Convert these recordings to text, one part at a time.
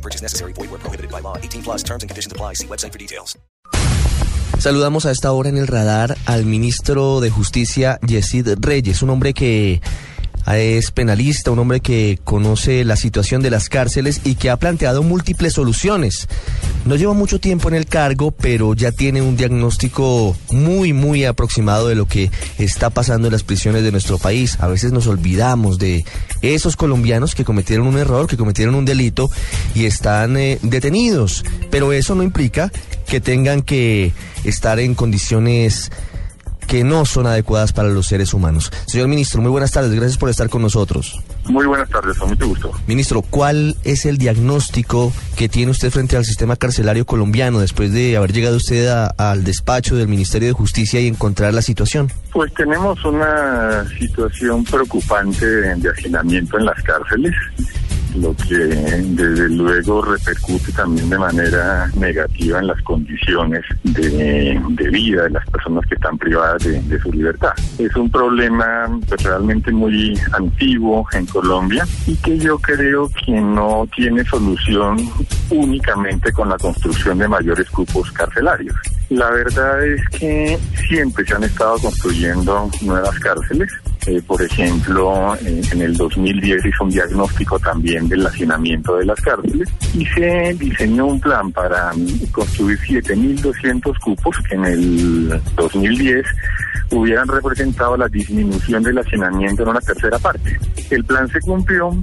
No purchase necessary. Void where prohibited by law. 18 plus terms and conditions apply. See website for details. Saludamos a esta hora en el radar al ministro de Justicia, Yesid Reyes, un hombre que es penalista, un hombre que conoce la situación de las cárceles y que ha planteado múltiples soluciones. No lleva mucho tiempo en el cargo, pero ya tiene un diagnóstico muy, muy aproximado de lo que está pasando en las prisiones de nuestro país. A veces nos olvidamos de esos colombianos que cometieron un error, que cometieron un delito y están eh, detenidos. Pero eso no implica que tengan que estar en condiciones que no son adecuadas para los seres humanos. Señor ministro, muy buenas tardes, gracias por estar con nosotros. Muy buenas tardes, con mucho gusto. Ministro, ¿cuál es el diagnóstico que tiene usted frente al sistema carcelario colombiano después de haber llegado usted a- al despacho del Ministerio de Justicia y encontrar la situación? Pues tenemos una situación preocupante de, de hacinamiento en las cárceles, lo que desde luego repercute también de manera negativa en las condiciones de, de vida de las personas que están privadas de, su libertad. Es un problema pues, realmente muy antiguo en Colombia y que yo creo que no tiene solución únicamente con la construcción de mayores cupos carcelarios. La verdad es que siempre se han estado construyendo nuevas cárceles. Eh, por ejemplo, en el 2010 hizo un diagnóstico también del hacinamiento de las cárceles y se diseñó un plan para construir 7.200 cupos que en el 2010 hubieran representado la disminución del hacinamiento en una tercera parte. El plan se cumplió,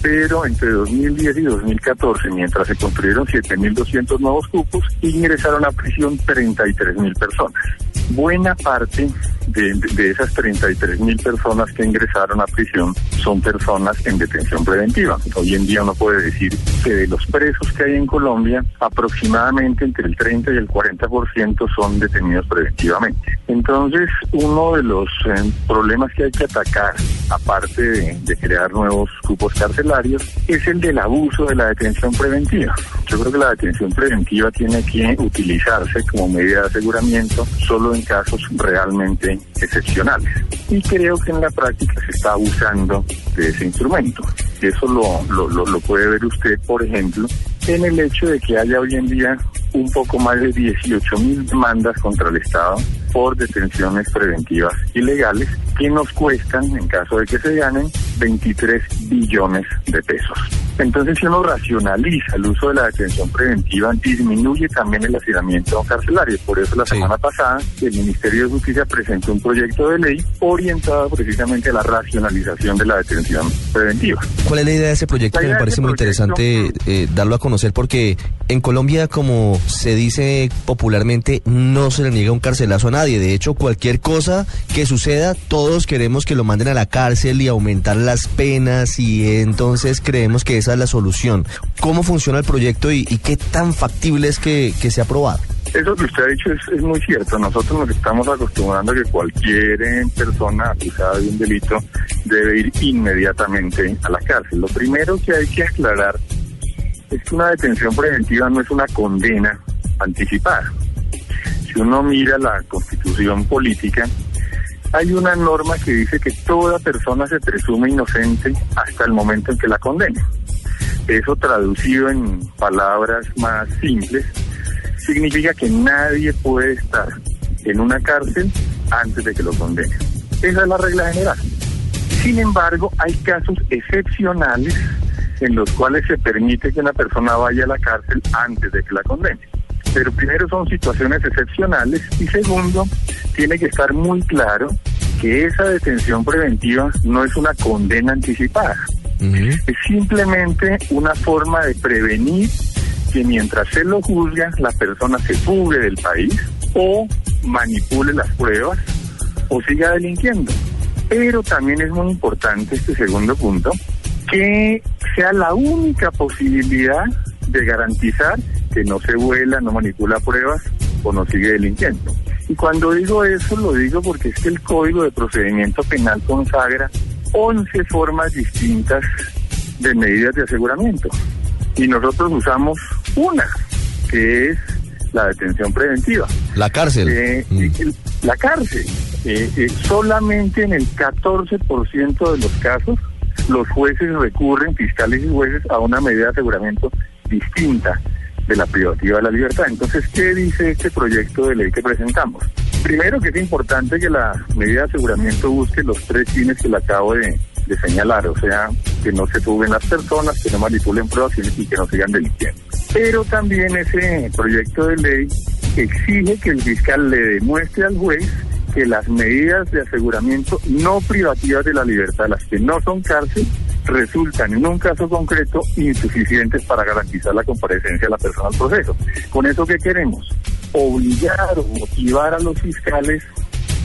pero entre 2010 y 2014, mientras se construyeron 7.200 nuevos cupos, ingresaron a prisión 33.000 personas. Buena parte de, de- esas 33.000 personas que ingresaron a prisión son personas en detención preventiva. Hoy en día uno puede decir que de los presos que hay en Colombia, aproximadamente entre el 30 y el 40% son detenidos preventivamente. Entonces, uno de los eh, problemas que hay que atacar, aparte de, de crear nuevos cupos carcelarios, es el del abuso de la detención preventiva. Yo creo que la detención preventiva tiene que utilizarse como medida de aseguramiento solo en casos realmente excepcionales. Y creo que en la práctica se está abusando de ese instrumento. Eso lo, lo, lo- lo puede ver usted, por ejemplo, en el hecho de que haya hoy en día un poco más de 18 mil demandas contra el Estado por detenciones preventivas ilegales que nos cuestan, en caso de que se ganen, 23 billones de pesos. Entonces, si uno racionaliza el uso de la detención preventiva, disminuye también el hacinamiento carcelario. Por eso, la Sí. semana pasada, el Ministerio de Justicia presentó un proyecto de ley orientado precisamente a la racionalización de la detención preventiva. ¿Cuál es la idea de ese proyecto? Que me parece muy interesante eh, darlo a conocer porque en Colombia, como se dice popularmente, no se le niega un carcelazo a nadie. De hecho, cualquier cosa que suceda, todos queremos que lo manden a la cárcel y aumentar las penas y entonces creemos que esa es la solución. ¿Cómo funciona el proyecto y, qué tan factible es que, que sea aprobado? Eso que usted ha dicho es, es muy cierto. Nosotros nos estamos acostumbrando a que cualquier eh, persona acusada de un delito debe ir inmediatamente a la cárcel. Lo primero que hay que aclarar es que una detención preventiva no es una condena anticipada. Si uno mira la constitución política, hay una norma que dice que toda persona se presume inocente hasta el momento en que la condene. Eso traducido en palabras más simples, significa que nadie puede estar en una cárcel antes de que lo condene. Esa es la regla general. Sin embargo, hay casos excepcionales en los cuales se permite que una persona vaya a la cárcel antes de que la condene. Pero primero son situaciones excepcionales y segundo, tiene que estar muy claro que esa detención preventiva no es una condena anticipada. Es simplemente una forma de prevenir que mientras se lo juzga, la persona se fugue del país o manipule las pruebas o siga delinquiendo. Pero también es muy importante este segundo punto, que sea la única posibilidad de garantizar que no se vuela, no manipula pruebas o no sigue delinquiendo. Y cuando digo eso, lo digo porque es que el Código de Procedimiento Penal consagra 11 formas distintas de medidas de aseguramiento. Y nosotros usamos una, que es la detención preventiva. La cárcel. Eh, Mm. la cárcel. Eh, eh, solamente en el 14% de los casos los jueces recurren, fiscales y jueces, a una medida de aseguramiento distinta de la privativa de la libertad. Entonces, ¿qué dice este proyecto de ley que presentamos? Primero que es importante que la medida de aseguramiento busque los tres fines que le acabo de, señalar, o sea, que no se suben las personas, que no manipulen pruebas y y que no sigan delinquiendo. Pero también ese proyecto de ley exige que el fiscal le demuestre al juez que las medidas de aseguramiento no privativas de la libertad, las que no son cárcel, resultan en un caso concreto insuficientes para garantizar la comparecencia de la persona al proceso. ¿Con eso qué queremos? Obligar o motivar a los fiscales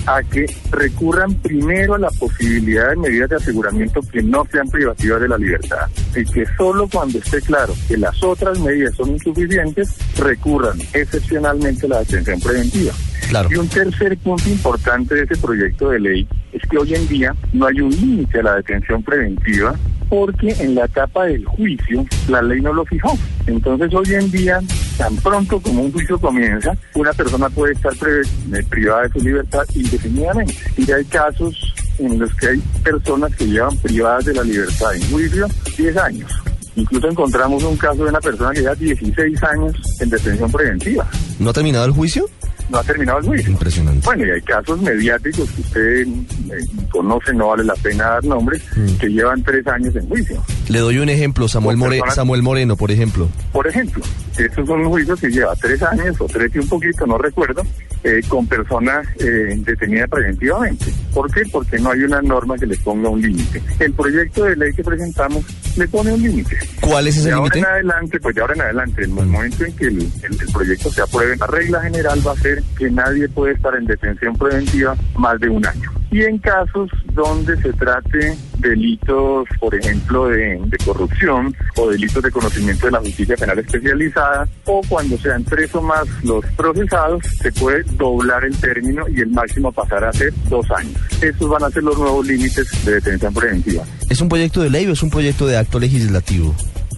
a que recurran primero a la posibilidad de medidas de aseguramiento que no sean privativas de la libertad y que solo cuando esté claro que las otras medidas son insuficientes recurran excepcionalmente a la detención preventiva. Claro. Y un tercer punto importante de ese proyecto de ley es que hoy en día no hay un límite a la detención preventiva porque en la etapa del juicio la ley no lo fijó. Entonces hoy en día, tan pronto como un juicio comienza, una persona puede estar eh, privada de su libertad indefinidamente. Y hay casos en los que hay personas que llevan privadas de la libertad en juicio 10 años. Incluso encontramos un caso de una persona que lleva 16 años en detención preventiva. ¿No ha terminado el juicio? No ha terminado el juicio. Impresionante. Bueno, y hay casos mediáticos que usted eh, conoce, no vale la pena dar nombres, Mm. que llevan tres años en juicio. Le doy un ejemplo, Samuel, More- Samuel Moreno, por ejemplo. Por ejemplo, estos son un juicio que lleva tres años o tres y un poquito, no recuerdo, eh, con personas eh, detenidas preventivamente. ¿Por qué? Porque no hay una norma que le ponga un límite. El proyecto de ley que presentamos le pone un límite. ¿Cuál es ese De ahora límite? en adelante, pues de ahora en adelante, en el momento en que el, el- el proyecto se apruebe, la regla general va a ser que nadie puede estar en detención preventiva más de un año. Y en casos donde se trate delitos, por ejemplo, de, corrupción o delitos de conocimiento de la justicia penal especializada, o cuando sean tres o más los procesados, se puede doblar el término y el máximo pasar a ser dos años. Estos van a ser los nuevos límites de detención preventiva. ¿Es un proyecto de ley o es un proyecto de acto legislativo?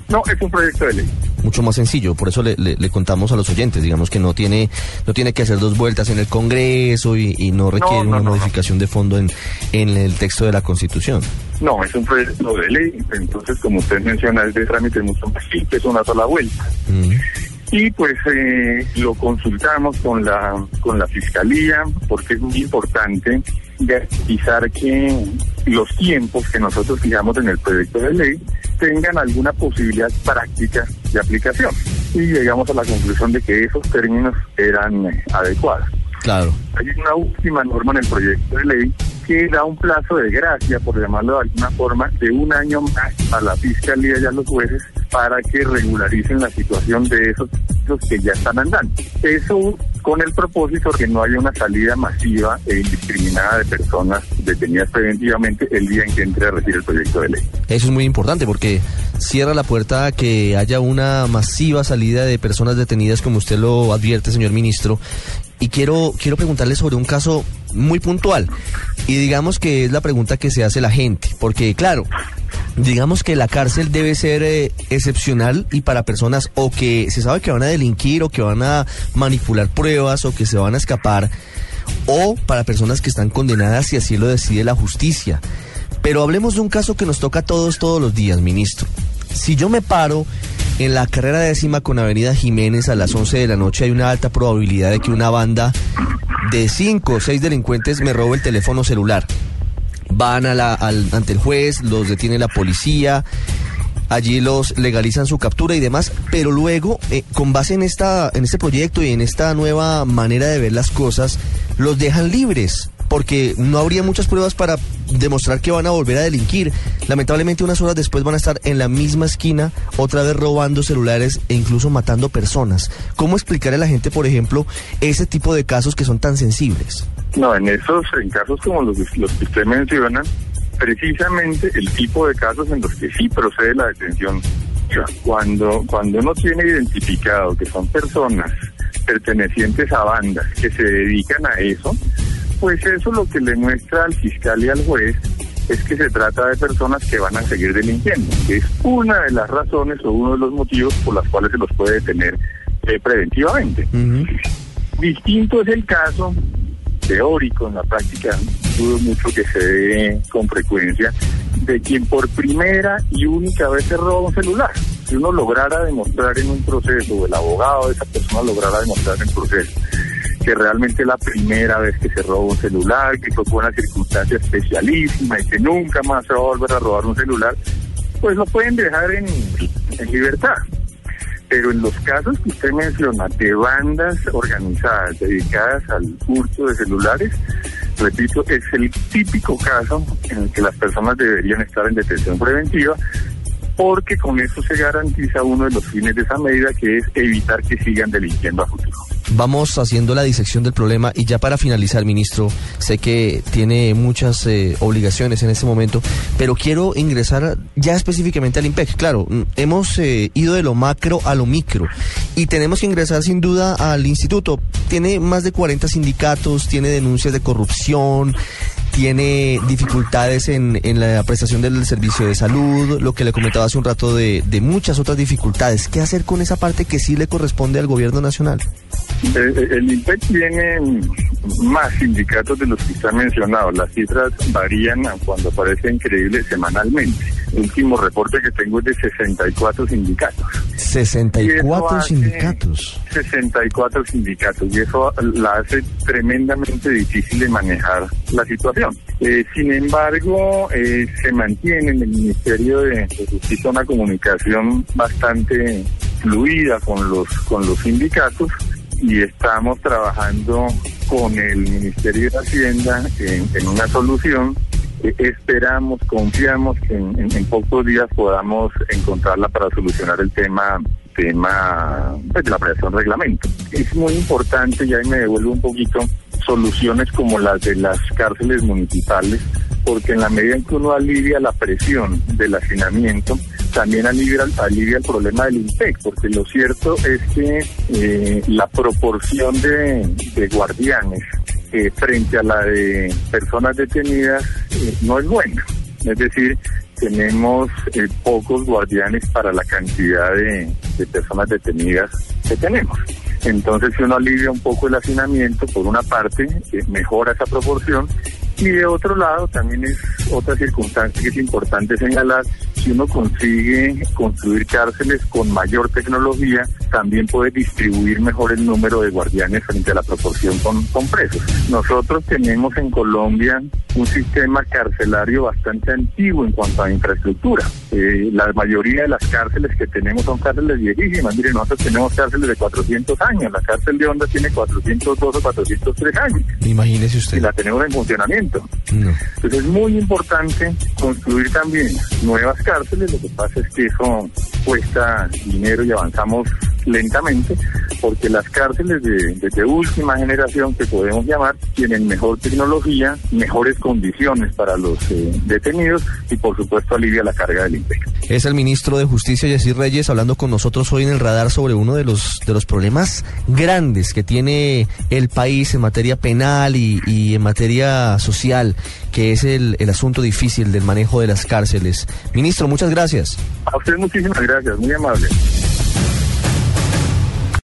No, es un proyecto de ley. Mucho más sencillo, por eso le, le- le contamos a los oyentes, digamos que no tiene no tiene que hacer dos vueltas en el Congreso y, y no requiere no, una no, no. modificación de fondo en, en el texto de la Constitución. No, es un proyecto de ley, entonces como usted menciona, es de trámite mucho más simple, es una sola vuelta. Mm. Y pues eh, lo consultamos con la con la fiscalía porque es muy importante garantizar que los tiempos que nosotros fijamos en el proyecto de ley tengan alguna posibilidad práctica de aplicación. Y llegamos a la conclusión de que esos términos eran eh, adecuados. Claro. Hay una última norma en el proyecto de ley que da un plazo de gracia, por llamarlo de alguna forma, de un año más a la fiscalía y a los jueces para que regularicen la situación de esos los que ya están andando. Eso con el propósito de que no haya una salida masiva e indiscriminada de personas detenidas preventivamente el día en que entre a regir el proyecto de ley. Eso es muy importante porque cierra la puerta a que haya una masiva salida de personas detenidas, como usted lo advierte, señor ministro. Y quiero, quiero preguntarle sobre un caso muy puntual. Y digamos que es la pregunta que se hace la gente. Porque, claro, digamos que la cárcel debe ser eh, excepcional y para personas o que se sabe que van a delinquir o que van a manipular pruebas o que se van a escapar o para personas que están condenadas si así lo decide la justicia. Pero hablemos de un caso que nos toca a todos todos los días, ministro. Si yo me paro en la carrera décima con Avenida Jiménez a las 11 de la noche, hay una alta probabilidad de que una banda de cinco o seis delincuentes me robe el teléfono celular. Van a la, al- ante el juez, los detiene la policía, allí los legalizan su captura y demás, pero luego, eh, con base en, esta, en este proyecto y en esta nueva manera de ver las cosas, los dejan libres, porque no habría muchas pruebas para demostrar que van a volver a delinquir. Lamentablemente unas horas después van a estar en la misma esquina, otra vez robando celulares e incluso matando personas. ¿Cómo explicar a la gente, por ejemplo, ese tipo de casos que son tan sensibles? No, en esos, en casos como los, los que usted menciona, precisamente el tipo de casos en los que sí procede la detención. Cuando, cuando uno tiene identificado que son personas pertenecientes a bandas que se dedican a eso, pues eso lo que le muestra al fiscal y al juez es que se trata de personas que van a seguir delinquiendo, que es una de las razones o uno de los motivos por las cuales se los puede detener eh, preventivamente. Distinto es el caso teórico, en la práctica dudo mucho que se dé con frecuencia, de quien por primera y única vez se roba un celular. Si uno lograra demostrar en un proceso, o el abogado de esa persona lograra demostrar en el proceso, que realmente la primera vez que se roba un celular, que fue por una circunstancia especialísima y que nunca más se va a volver a robar un celular, pues lo pueden dejar en, en libertad. Pero en los casos que usted menciona de bandas organizadas dedicadas al hurto de celulares, repito, es el típico caso en el que las personas deberían estar en detención preventiva porque con eso se garantiza uno de los fines de esa medida que es evitar que sigan delinquiendo a futuro vamos haciendo la disección del problema y ya para finalizar, ministro, sé que tiene muchas eh, obligaciones en este momento, pero quiero ingresar ya específicamente al IMPEC. Claro, mm, hemos eh, ido de lo macro a lo micro y tenemos que ingresar sin duda al instituto. Tiene más de 40 sindicatos, tiene denuncias de corrupción, tiene dificultades en, en, la prestación del servicio de salud, lo que le comentaba hace un rato de, de muchas otras dificultades. ¿Qué hacer con esa parte que sí le corresponde al gobierno nacional? El, el INPEC tiene más sindicatos de los que están mencionados. Las cifras varían cuando parece increíble semanalmente. El último reporte que tengo es de 64 sindicatos. 64 sindicatos. 64 sindicatos y eso la hace tremendamente difícil de manejar la situación. Eh, sin embargo, eh, se mantiene en el Ministerio de, Justicia una comunicación bastante fluida con los con los sindicatos y estamos trabajando con el Ministerio de Hacienda en, una solución. Eh, esperamos, confiamos que en, pocos días podamos encontrarla para solucionar el tema tema pues, de la creación de reglamento. Es muy importante, y ahí me devuelvo un poquito, soluciones como las de las cárceles municipales, porque en la medida en que uno alivia la presión del hacinamiento, también alivia, alivia el problema del INPEC, porque lo cierto es que eh, la proporción de, guardianes eh, frente a la de personas detenidas eh, no es buena. Es decir, tenemos pocos guardianes para la cantidad de personas detenidas que tenemos. Entonces, si uno alivia un poco el hacinamiento, por una parte, mejora esa proporción y de otro lado, también es otra circunstancia que es importante señalar, si uno consigue construir cárceles con mayor tecnología, también puede distribuir mejor el número de guardianes frente a la proporción con, presos. Nosotros tenemos en Colombia un sistema carcelario bastante antiguo en cuanto a infraestructura. Eh, la mayoría de las cárceles que tenemos son cárceles viejísimas. Miren, nosotros tenemos cárceles de 400 años. La cárcel de Honda tiene 402 o 403 años. Imagínese usted. Y la tenemos en funcionamiento. Entonces es muy importante construir también nuevas cárceles. Lo que pasa es que eso cuesta dinero y avanzamos lentamente, porque las cárceles de, última generación que podemos llamar tienen mejor tecnología, mejores condiciones para los eh, detenidos y por supuesto alivia la carga del INPEC. Es el ministro de Justicia, Yacir Reyes, hablando con nosotros hoy en el radar sobre uno de los, de los problemas grandes que tiene el país en materia penal y, y en materia social, que es el, el asunto difícil del manejo de las cárceles. Ministro, muchas gracias. A usted muchísimas gracias, muy amable.